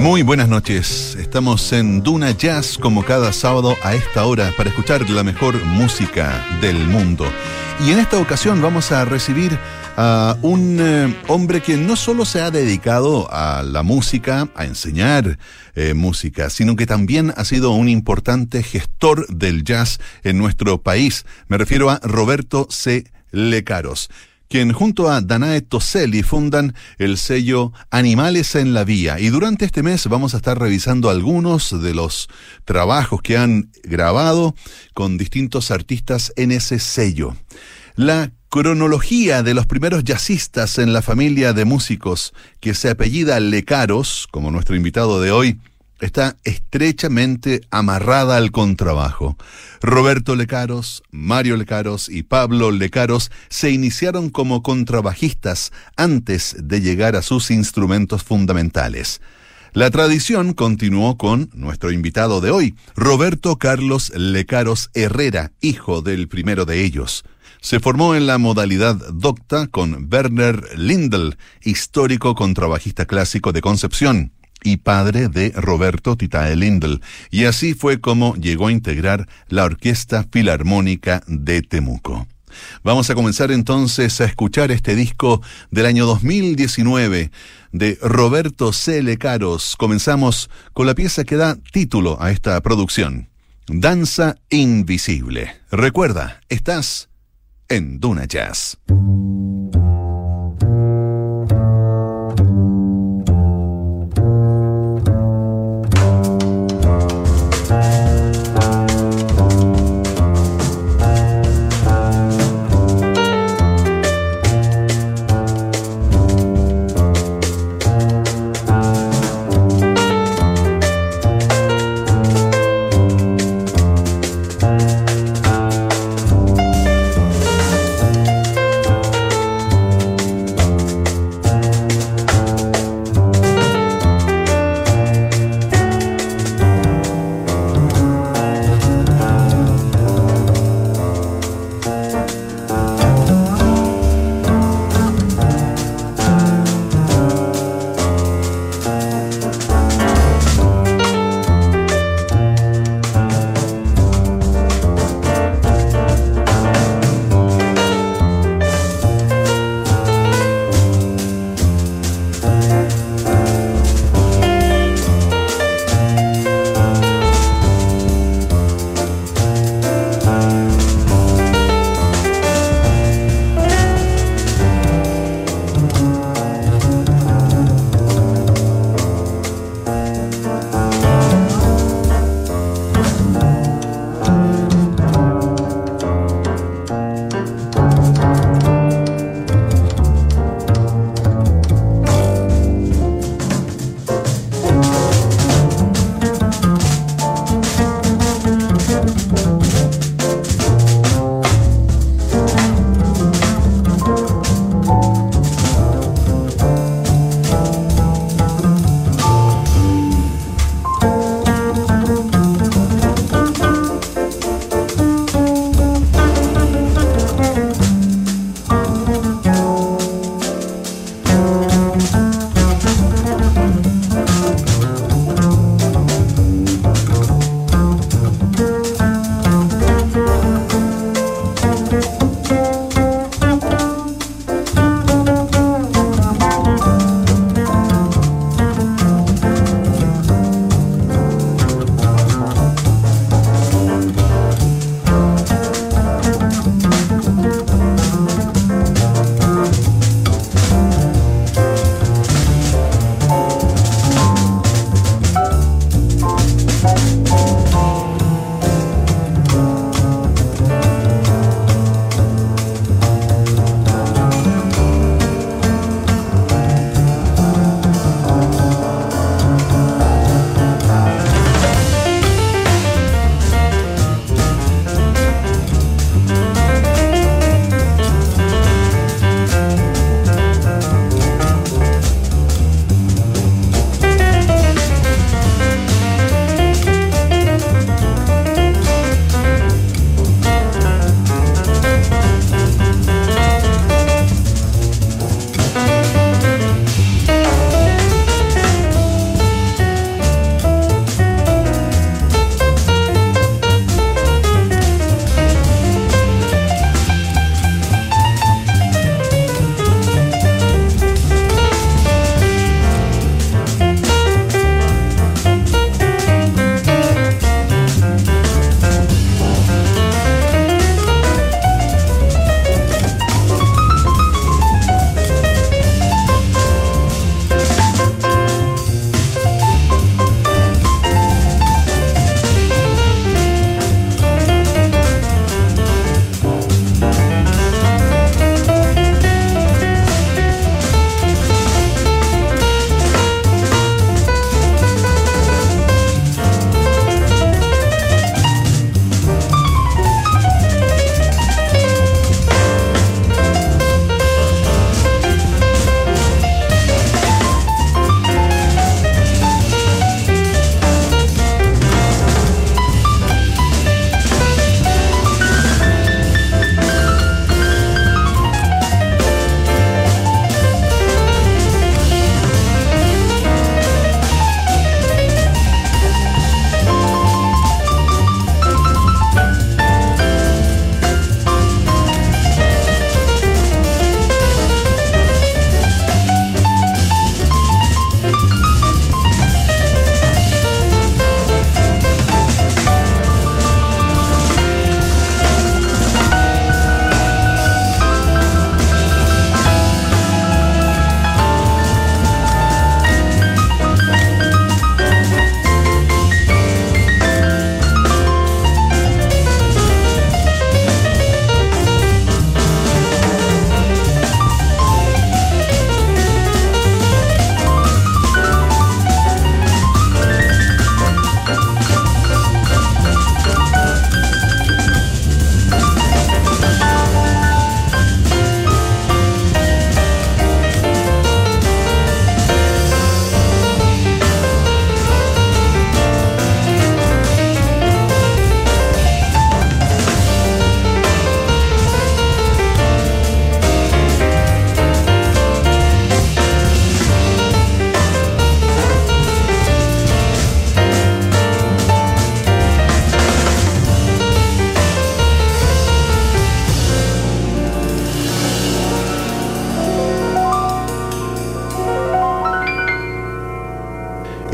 Muy buenas noches. Estamos en Duna Jazz como cada sábado a esta hora para escuchar la mejor música del mundo. Y en esta ocasión vamos a recibir a un eh, hombre que no solo se ha dedicado a la música, a enseñar eh, música, sino que también ha sido un importante gestor del jazz en nuestro país. Me refiero a Roberto C. Lecaros quien junto a Danae Toselli fundan el sello Animales en la Vía. Y durante este mes vamos a estar revisando algunos de los trabajos que han grabado con distintos artistas en ese sello. La cronología de los primeros jazzistas en la familia de músicos que se apellida Lecaros, como nuestro invitado de hoy, está estrechamente amarrada al contrabajo. Roberto Lecaros, Mario Lecaros y Pablo Lecaros se iniciaron como contrabajistas antes de llegar a sus instrumentos fundamentales. La tradición continuó con nuestro invitado de hoy, Roberto Carlos Lecaros Herrera, hijo del primero de ellos. Se formó en la modalidad docta con Werner Lindel, histórico contrabajista clásico de Concepción y padre de Roberto Titae Lindel, y así fue como llegó a integrar la Orquesta Filarmónica de Temuco. Vamos a comenzar entonces a escuchar este disco del año 2019 de Roberto C. Lecaros. Comenzamos con la pieza que da título a esta producción, Danza Invisible. Recuerda, estás en Duna Jazz.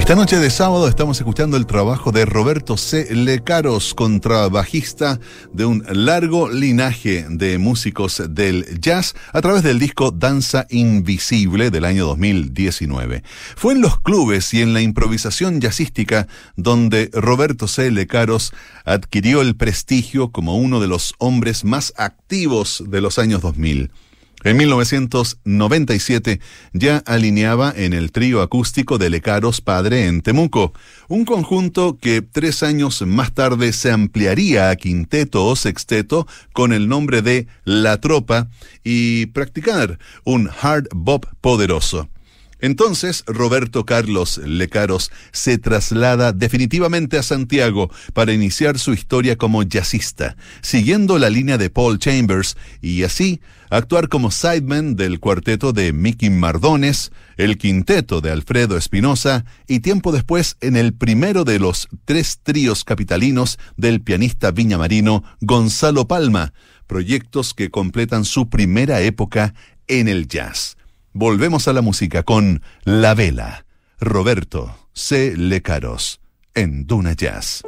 Esta noche de sábado estamos escuchando el trabajo de Roberto C. Lecaros, contrabajista de un largo linaje de músicos del jazz a través del disco Danza Invisible del año 2019. Fue en los clubes y en la improvisación jazzística donde Roberto C. Lecaros adquirió el prestigio como uno de los hombres más activos de los años 2000. En 1997 ya alineaba en el trío acústico de Lecaros Padre en Temuco, un conjunto que tres años más tarde se ampliaría a quinteto o sexteto con el nombre de La Tropa y practicar un hard bop poderoso. Entonces Roberto Carlos Lecaros se traslada definitivamente a Santiago para iniciar su historia como jazzista, siguiendo la línea de Paul Chambers y así actuar como sideman del cuarteto de Mickey Mardones, el quinteto de Alfredo Espinosa y tiempo después en el primero de los tres tríos capitalinos del pianista viñamarino Gonzalo Palma, proyectos que completan su primera época en el jazz. Volvemos a la música con La Vela, Roberto C. Lecaros, en Duna Jazz.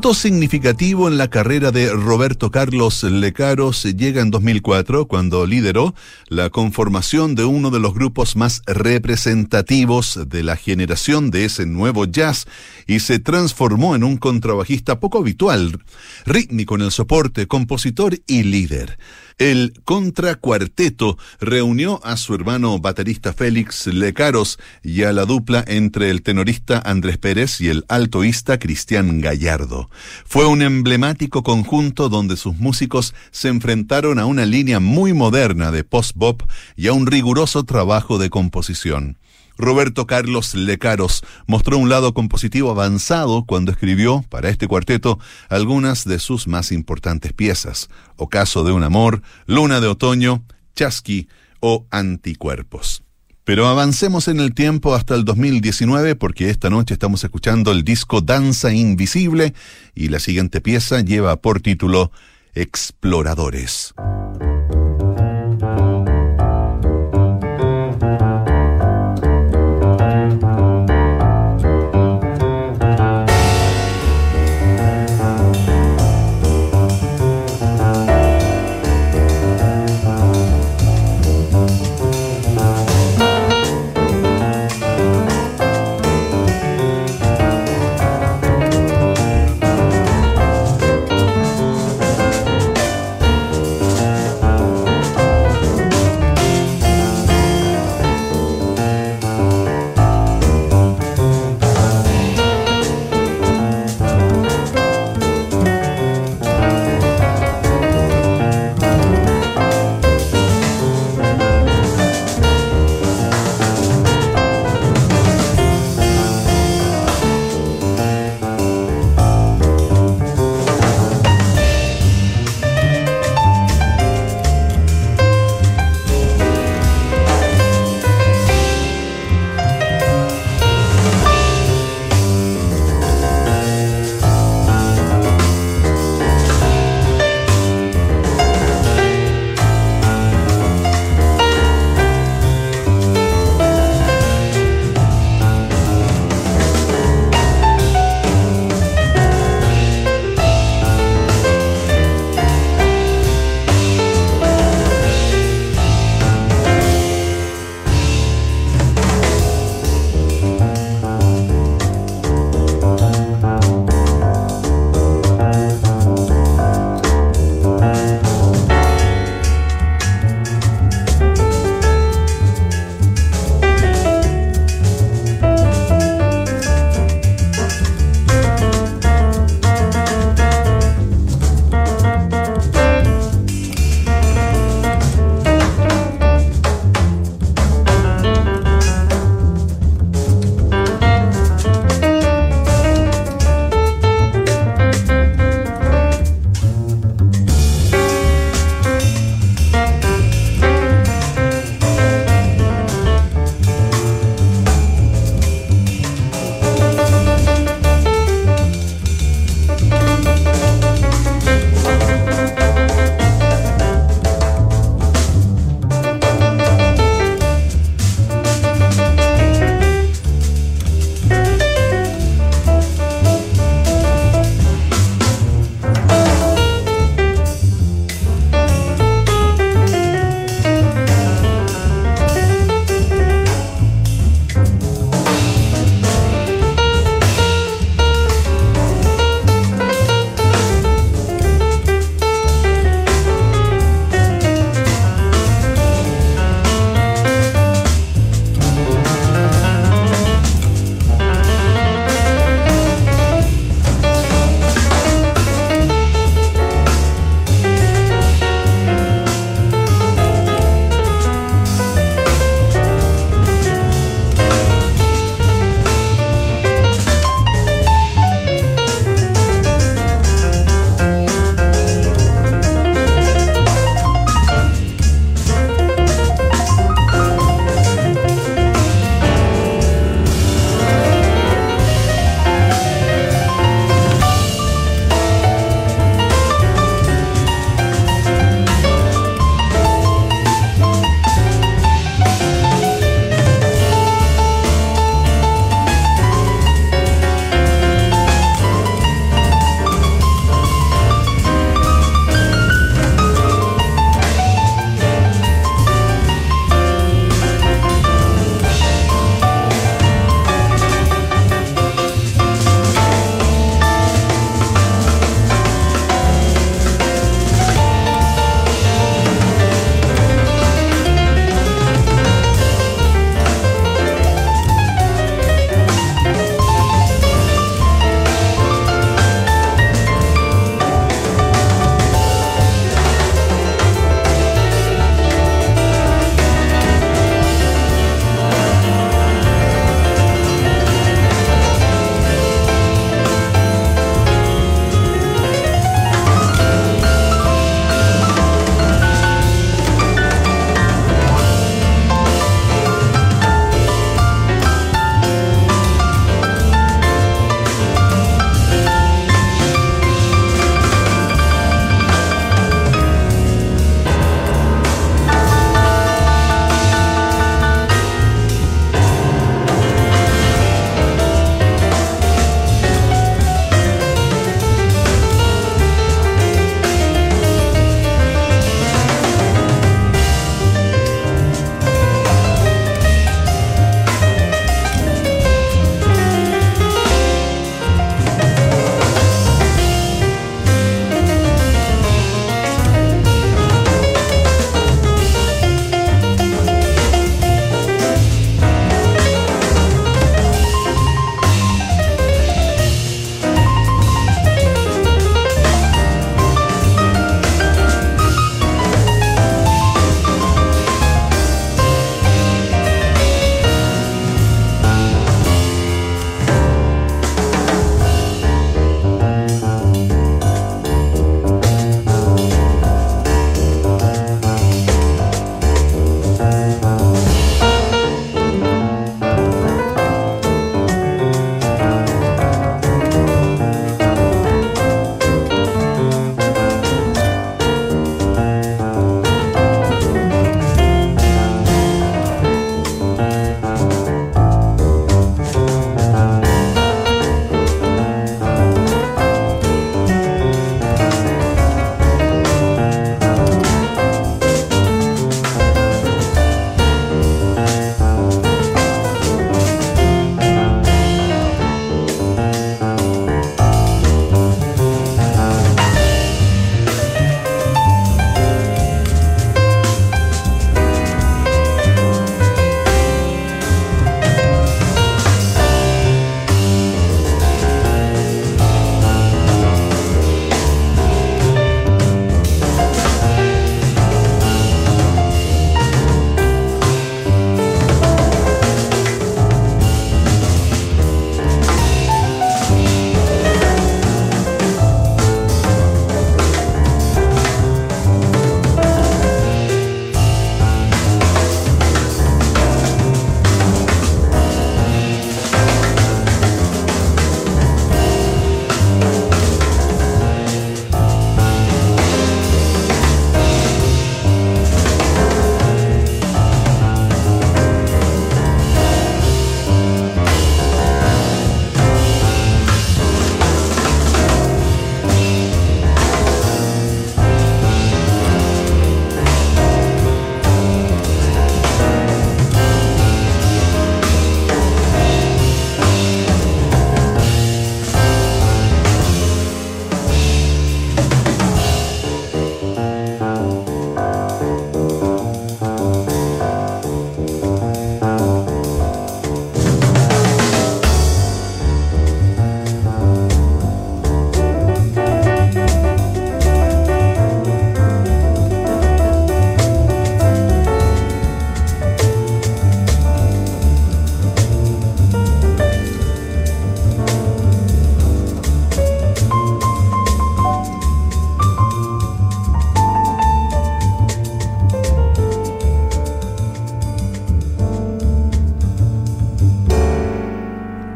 Punto significativo en la carrera de Roberto Carlos Lecaros llega en 2004 cuando lideró la conformación de uno de los grupos más representativos de la generación de ese nuevo jazz y se transformó en un contrabajista poco habitual, rítmico en el soporte, compositor y líder. El contracuarteto reunió a su hermano baterista Félix Lecaros y a la dupla entre el tenorista Andrés Pérez y el altoísta Cristian Gallardo. Fue un emblemático conjunto donde sus músicos se enfrentaron a una línea muy moderna de post-bop y a un riguroso trabajo de composición. Roberto Carlos Lecaros mostró un lado compositivo avanzado cuando escribió para este cuarteto algunas de sus más importantes piezas, Ocaso de un amor, Luna de otoño, Chasqui o Anticuerpos. Pero avancemos en el tiempo hasta el 2019 porque esta noche estamos escuchando el disco Danza Invisible y la siguiente pieza lleva por título Exploradores.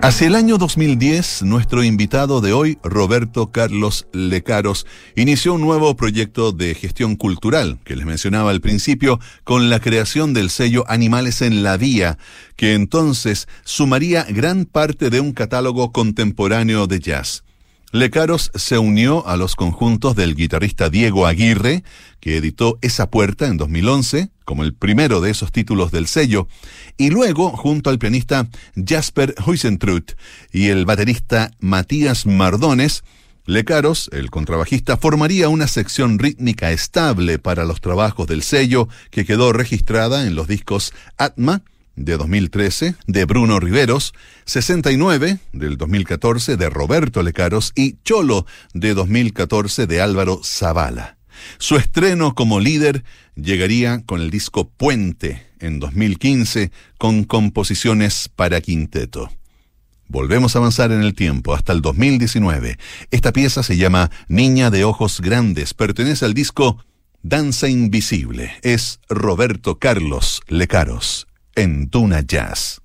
Hacia el año 2010, nuestro invitado de hoy, Roberto Carlos Lecaros, inició un nuevo proyecto de gestión cultural que les mencionaba al principio, con la creación del sello Animales en la Vía, que entonces sumaría gran parte de un catálogo contemporáneo de jazz. Lecaros se unió a los conjuntos del guitarrista Diego Aguirre, que editó Esa Puerta en 2011, como el primero de esos títulos del sello, y luego junto al pianista Jasper Huisentruth y el baterista Matías Mardones, Lecaros, el contrabajista, formaría una sección rítmica estable para los trabajos del sello que quedó registrada en los discos Atma, de 2013 de Bruno Riveros, 69 del 2014 de Roberto Lecaros y Cholo de 2014 de Álvaro Zavala. Su estreno como líder llegaría con el disco Puente en 2015 con composiciones para quinteto. Volvemos a avanzar en el tiempo hasta el 2019. Esta pieza se llama Niña de Ojos Grandes, pertenece al disco Danza Invisible. Es Roberto Carlos Lecaros en Tuna Jazz.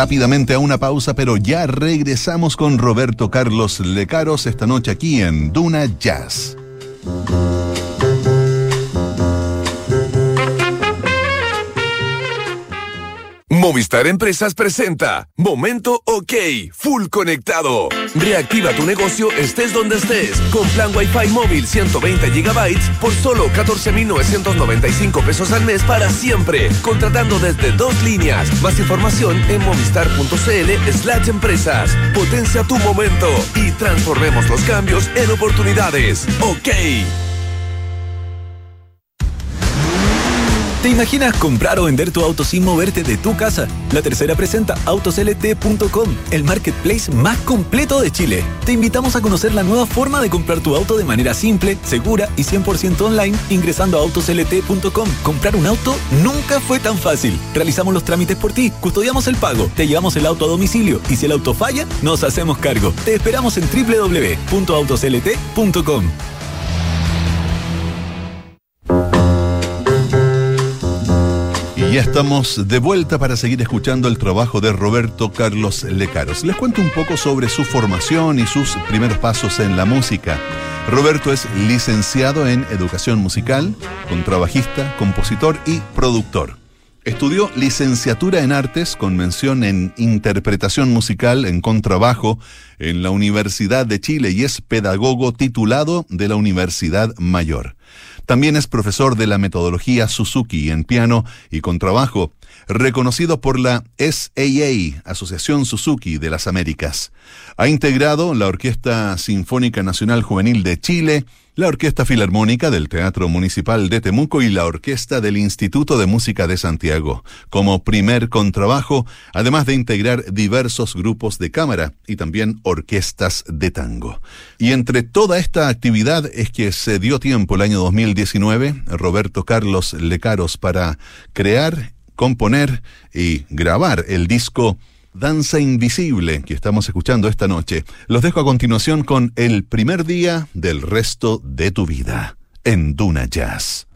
Rápidamente a una pausa, pero ya regresamos con Roberto Carlos Lecaros esta noche aquí en Duna Jazz. Movistar Empresas presenta Momento OK, full conectado. Reactiva tu negocio estés donde estés con plan Wi-Fi móvil 120 GB por solo 14.995 pesos al mes para siempre, contratando desde dos líneas. Más información en movistar.cl slash empresas. Potencia tu momento y transformemos los cambios en oportunidades. OK. ¿Te imaginas comprar o vender tu auto sin moverte de tu casa? La tercera presenta autoslt.com, el marketplace más completo de Chile. Te invitamos a conocer la nueva forma de comprar tu auto de manera simple, segura y 100% online ingresando a autoslt.com. Comprar un auto nunca fue tan fácil. Realizamos los trámites por ti, custodiamos el pago, te llevamos el auto a domicilio y si el auto falla, nos hacemos cargo. Te esperamos en www.autoslt.com. ya estamos de vuelta para seguir escuchando el trabajo de Roberto Carlos Lecaros. Les cuento un poco sobre su formación y sus primeros pasos en la música. Roberto es licenciado en educación musical, contrabajista, compositor y productor. Estudió licenciatura en artes con mención en interpretación musical en contrabajo en la Universidad de Chile y es pedagogo titulado de la Universidad Mayor. También es profesor de la metodología Suzuki en piano y contrabajo, reconocido por la SAA, Asociación Suzuki de las Américas. Ha integrado la Orquesta Sinfónica Nacional Juvenil de Chile, la Orquesta Filarmónica del Teatro Municipal de Temuco y la Orquesta del Instituto de Música de Santiago, como primer contrabajo, además de integrar diversos grupos de cámara y también orquestas de tango. Y entre toda esta actividad es que se dio tiempo el año 2019, Roberto Carlos Lecaros, para crear, componer y grabar el disco Danza Invisible que estamos escuchando esta noche. Los dejo a continuación con El primer día del resto de tu vida en Duna Jazz.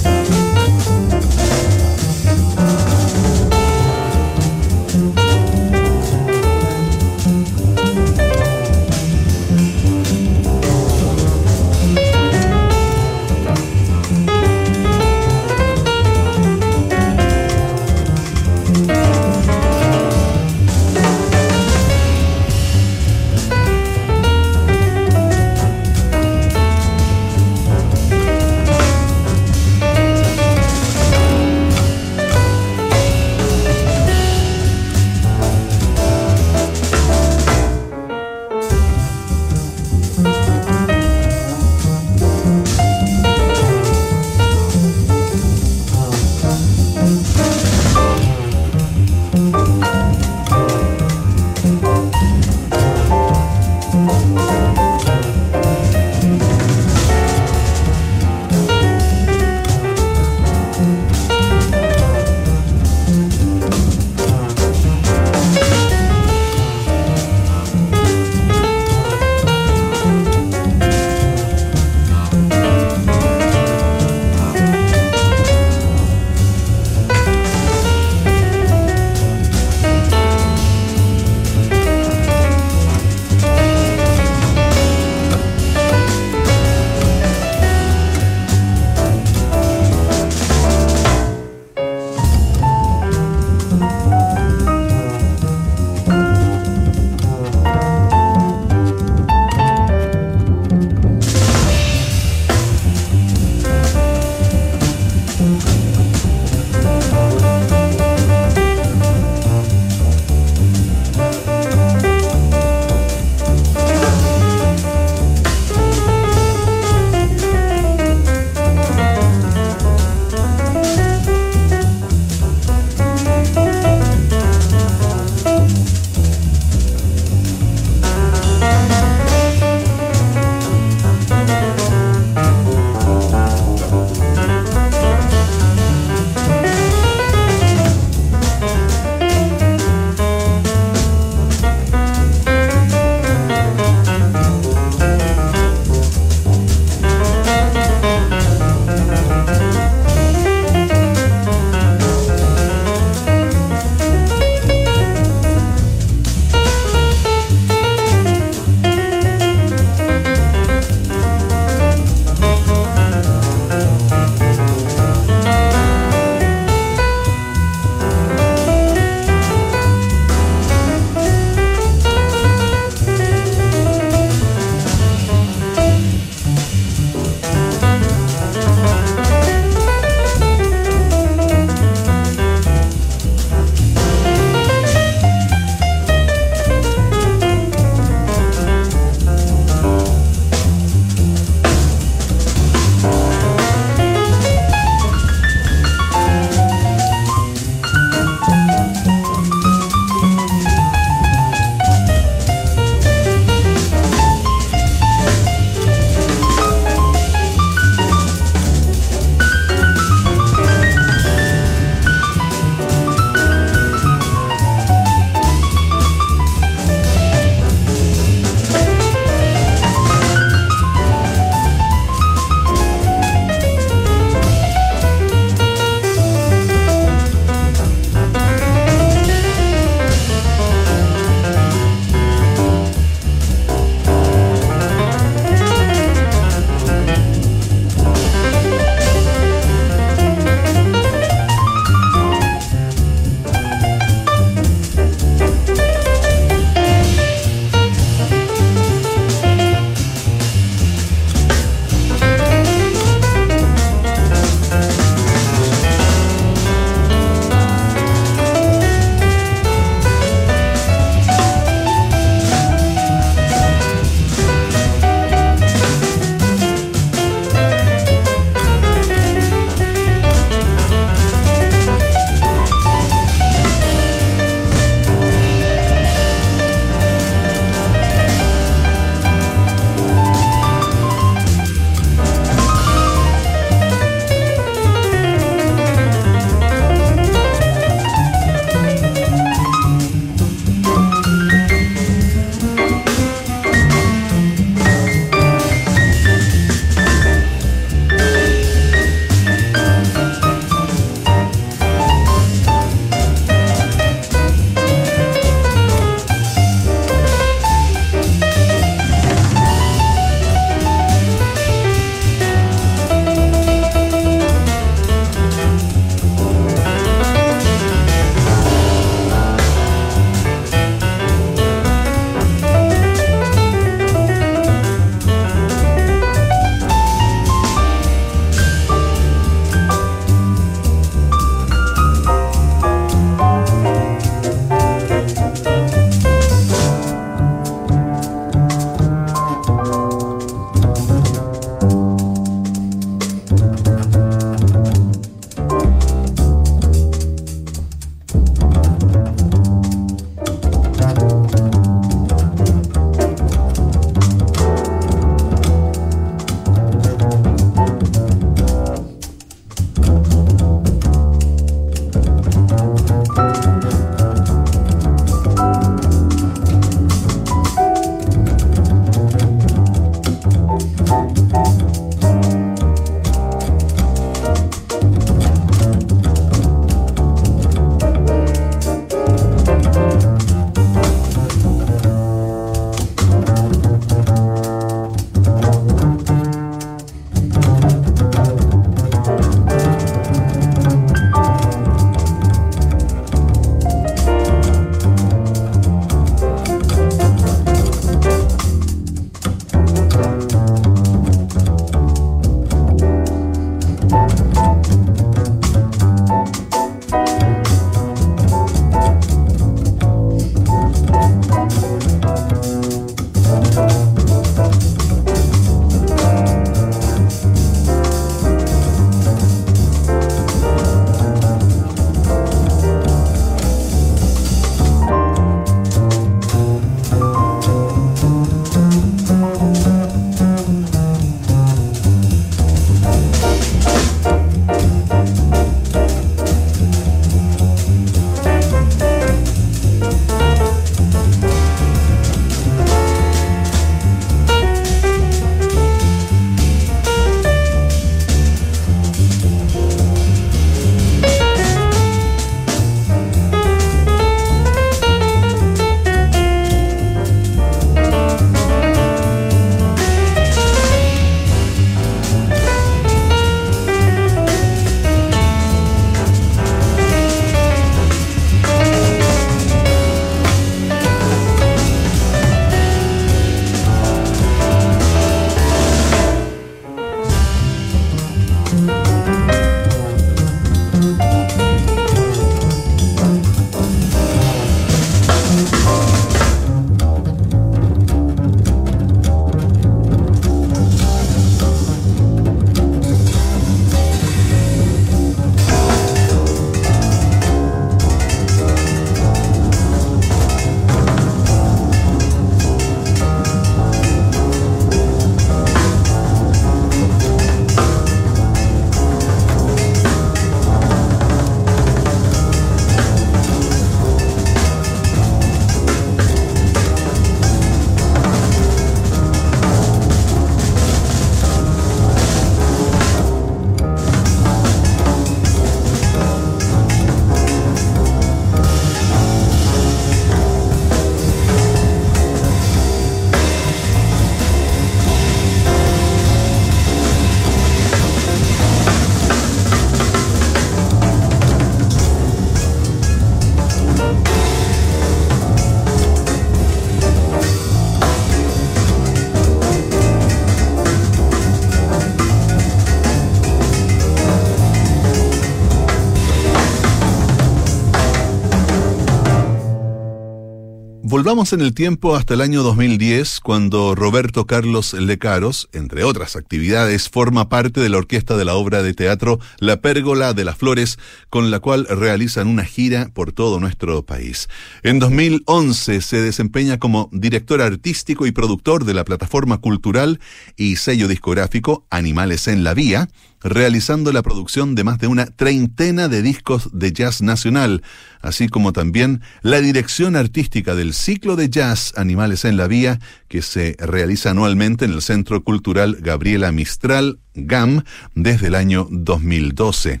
Volvamos en el tiempo hasta el año 2010, cuando Roberto Carlos Lecaros, entre otras actividades, forma parte de la orquesta de la obra de teatro La Pérgola de las Flores, con la cual realizan una gira por todo nuestro país. En 2011 se desempeña como director artístico y productor de la plataforma cultural y sello discográfico Animales en la Vía, realizando la producción de más de una treintena de discos de jazz nacional, así como también la dirección artística del ciclo de jazz Animales en la Vía, que se realiza anualmente en el Centro Cultural Gabriela Mistral, GAM, desde el año 2012.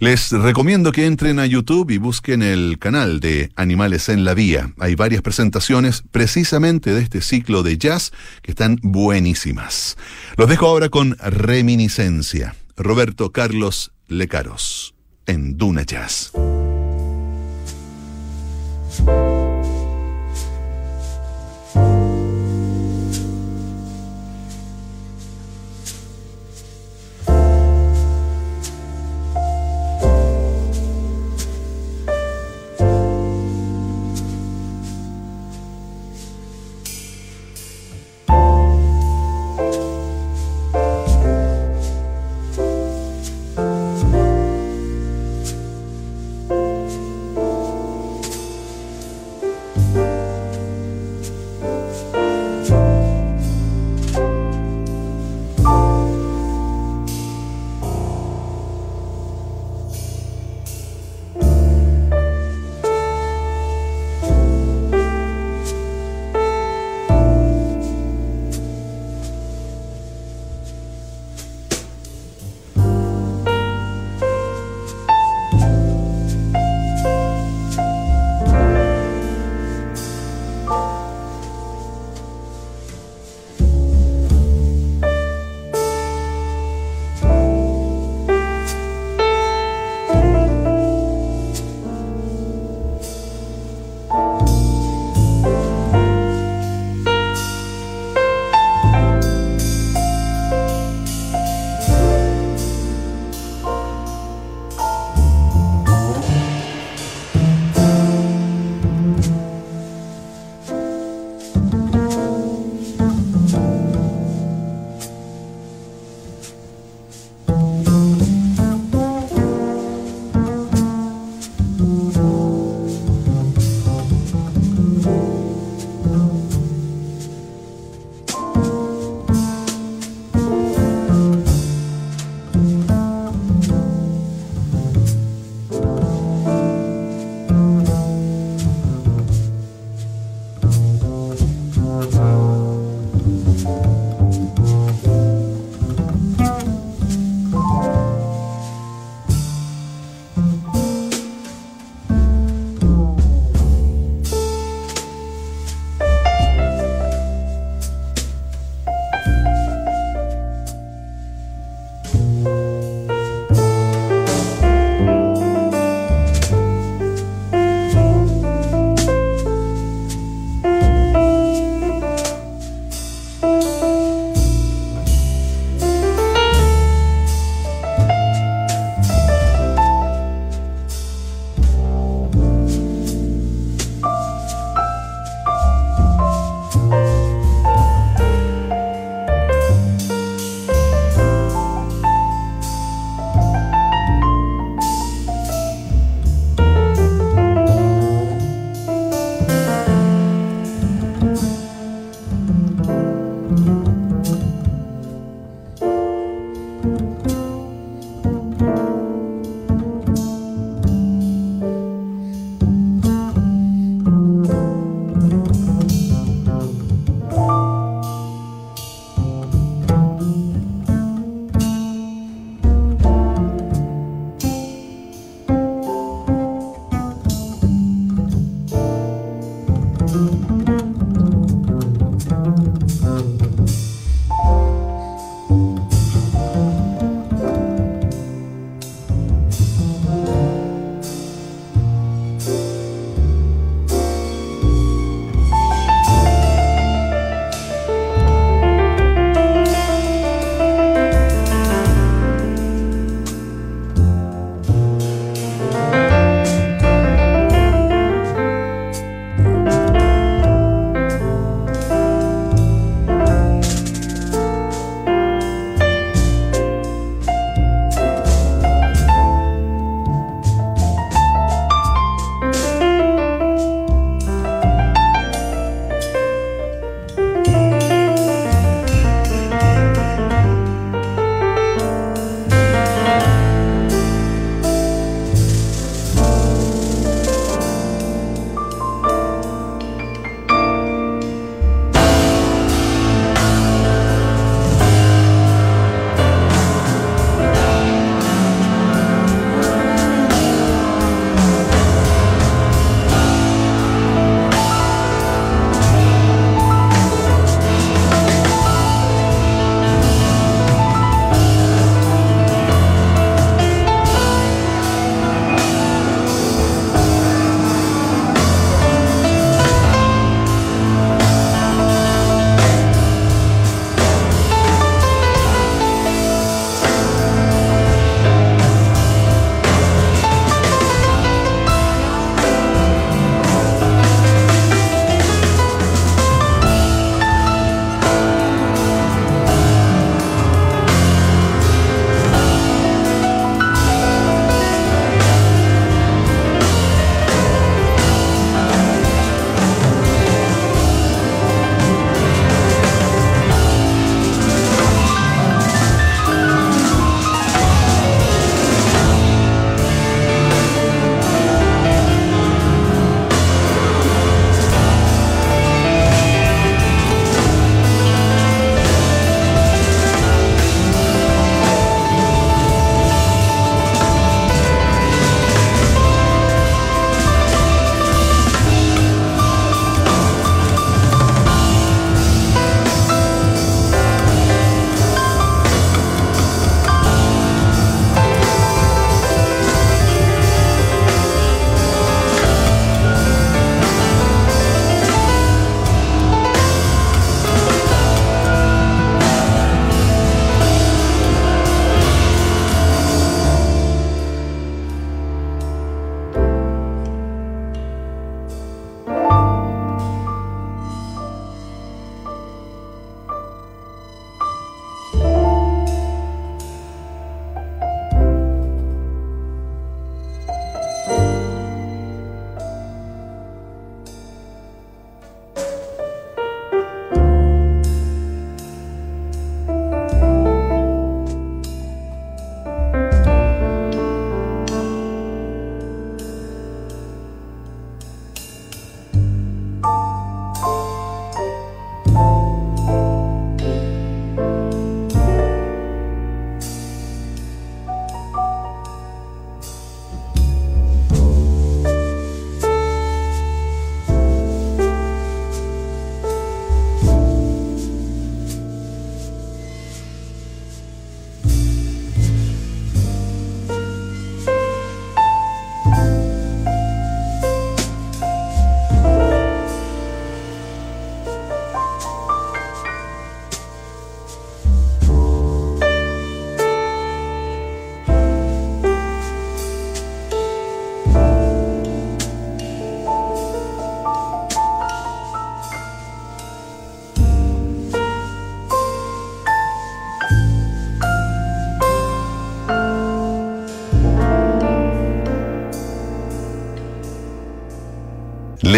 Les recomiendo que entren a YouTube y busquen el canal de Animales en la Vía. Hay varias presentaciones precisamente de este ciclo de jazz que están buenísimas. Los dejo ahora con Reminiscencia. Roberto Carlos Lecaros en Duna Jazz.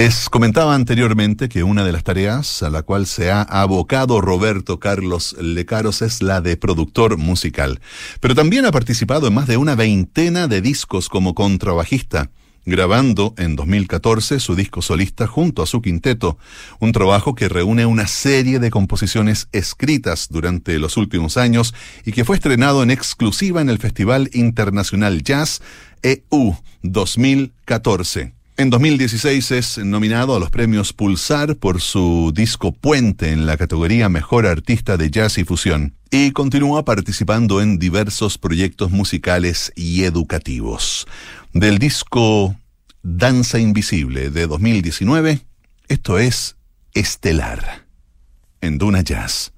Les comentaba anteriormente que una de las tareas a la cual se ha abocado Roberto Carlos Lecaros es la de productor musical, pero también ha participado en más de una veintena de discos como contrabajista grabando en 2014 su disco solista junto a su quinteto, un trabajo que reúne una serie de composiciones escritas durante los últimos años y que fue estrenado en exclusiva en el Festival Internacional Jazz EU 2014. En 2016 es nominado a los premios Pulsar por su disco Puente en la categoría Mejor Artista de Jazz y Fusión y continúa participando en diversos proyectos musicales y educativos. Del disco Danza Invisible de 2019, esto es Estelar en Duna Jazz.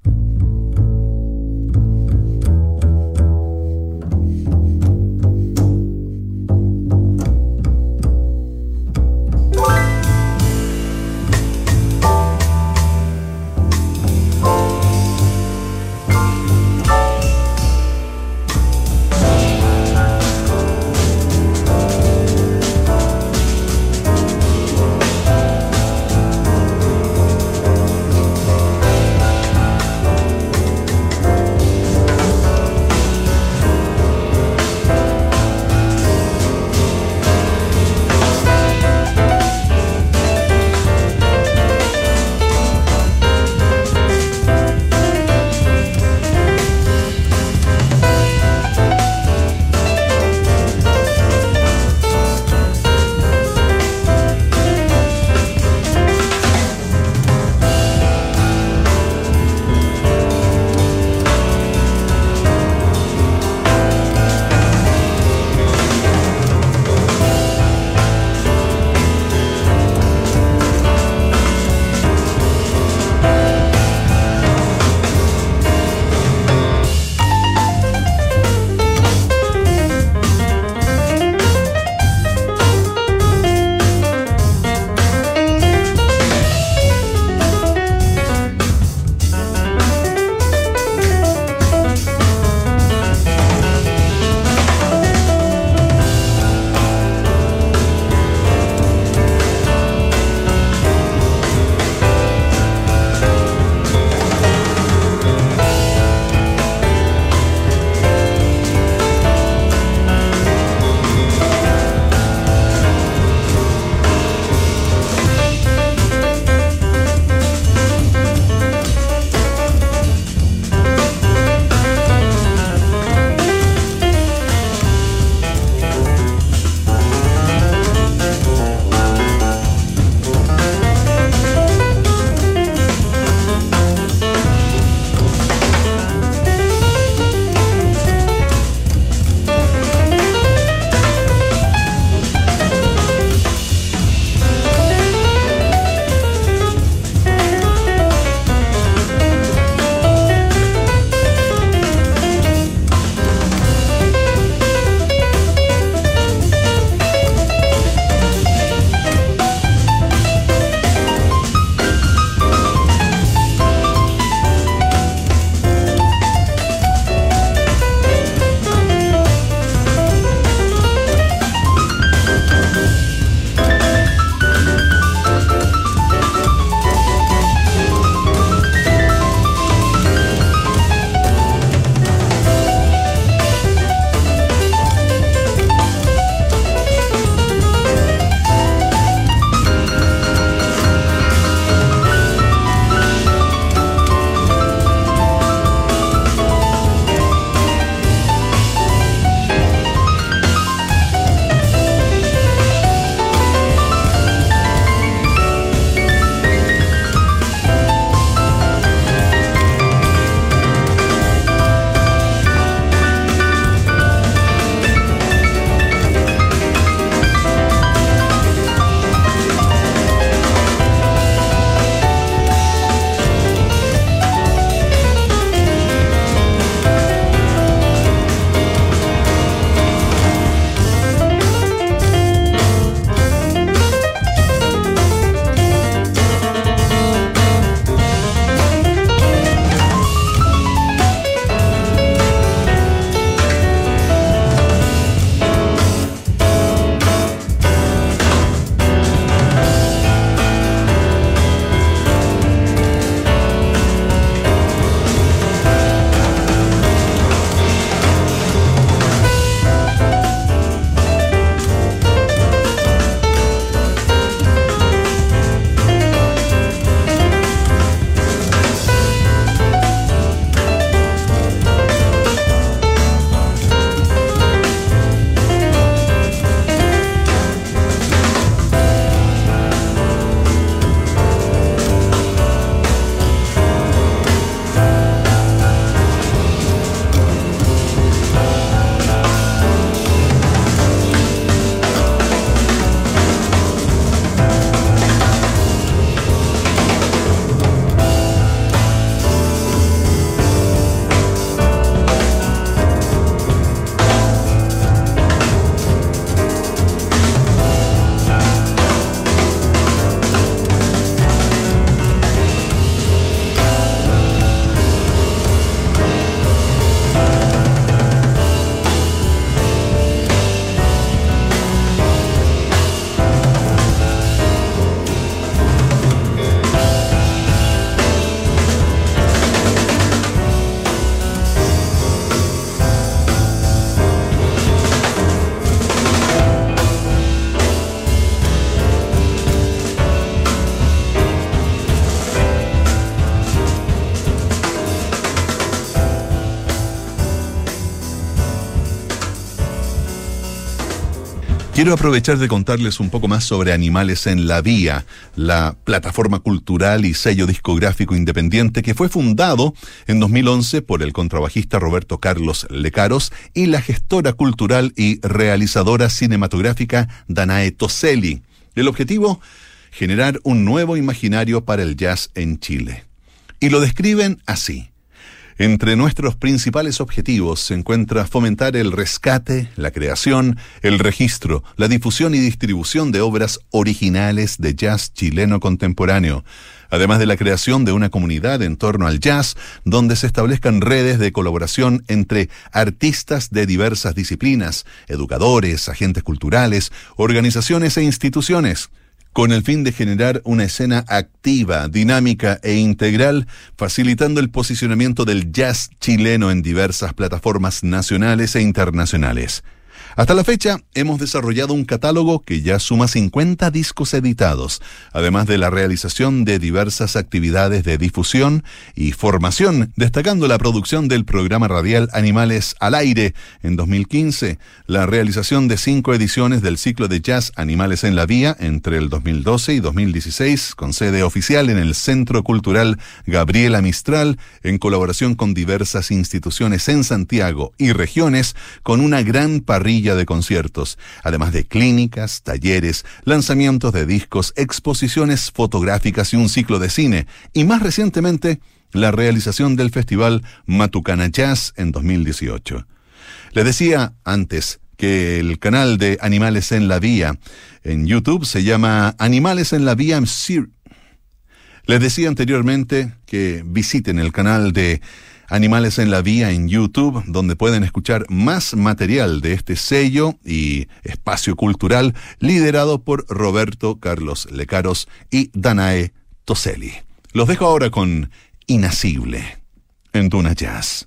Quiero aprovechar de contarles un poco más sobre Animales en la Vía, la plataforma cultural y sello discográfico independiente que fue fundado en 2011 por el contrabajista Roberto Carlos Lecaros y la gestora cultural y realizadora cinematográfica Danae Toselli. El objetivo, generar un nuevo imaginario para el jazz en Chile. Y lo describen así. Entre nuestros principales objetivos se encuentra fomentar el rescate, la creación, el registro, la difusión y distribución de obras originales de jazz chileno contemporáneo, además de la creación de una comunidad en torno al jazz donde se establezcan redes de colaboración entre artistas de diversas disciplinas, educadores, agentes culturales, organizaciones e instituciones con el fin de generar una escena activa, dinámica e integral, facilitando el posicionamiento del jazz chileno en diversas plataformas nacionales e internacionales. Hasta la fecha hemos desarrollado un catálogo que ya suma 50 discos editados, además de la realización de diversas actividades de difusión y formación, destacando la producción del programa radial Animales al Aire. En 2015, la realización de cinco ediciones del ciclo de jazz Animales en la Vía entre el 2012 y 2016, con sede oficial en el Centro Cultural Gabriela Mistral, en colaboración con diversas instituciones en Santiago y regiones, con una gran parrilla de conciertos, además de clínicas, talleres, lanzamientos de discos, exposiciones fotográficas y un ciclo de cine, y más recientemente, la realización del festival Matucana Jazz en 2018. Les decía antes que el canal de Animales en la Vía en YouTube se llama Animales en la Vía Les decía anteriormente que visiten el canal de Animales en la Vía en YouTube, donde pueden escuchar más material de este sello y espacio cultural liderado por Roberto Carlos Lecaros y Danae Toselli. Los dejo ahora con Inasible en Duna Jazz.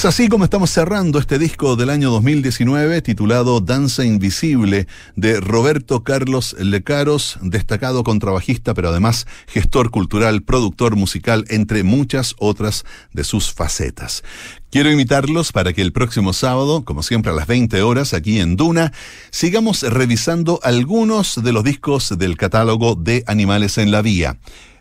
Es así como estamos cerrando este disco del año 2019 titulado Danza Invisible de Roberto Carlos Lecaros, destacado contrabajista pero además gestor cultural, productor musical, entre muchas otras de sus facetas. Quiero invitarlos para que el próximo sábado, como siempre a las 20 horas aquí en Duna, sigamos revisando algunos de los discos del catálogo de Animales en la Vía.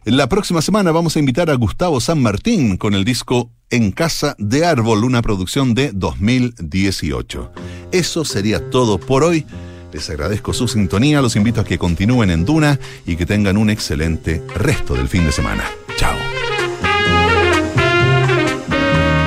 La próxima semana vamos a invitar a Gustavo San Martín con el disco En Casa de Árbol, una producción de 2018. Eso sería todo por hoy. Les agradezco su sintonía, los invito a que continúen en Duna y que tengan un excelente resto del fin de semana.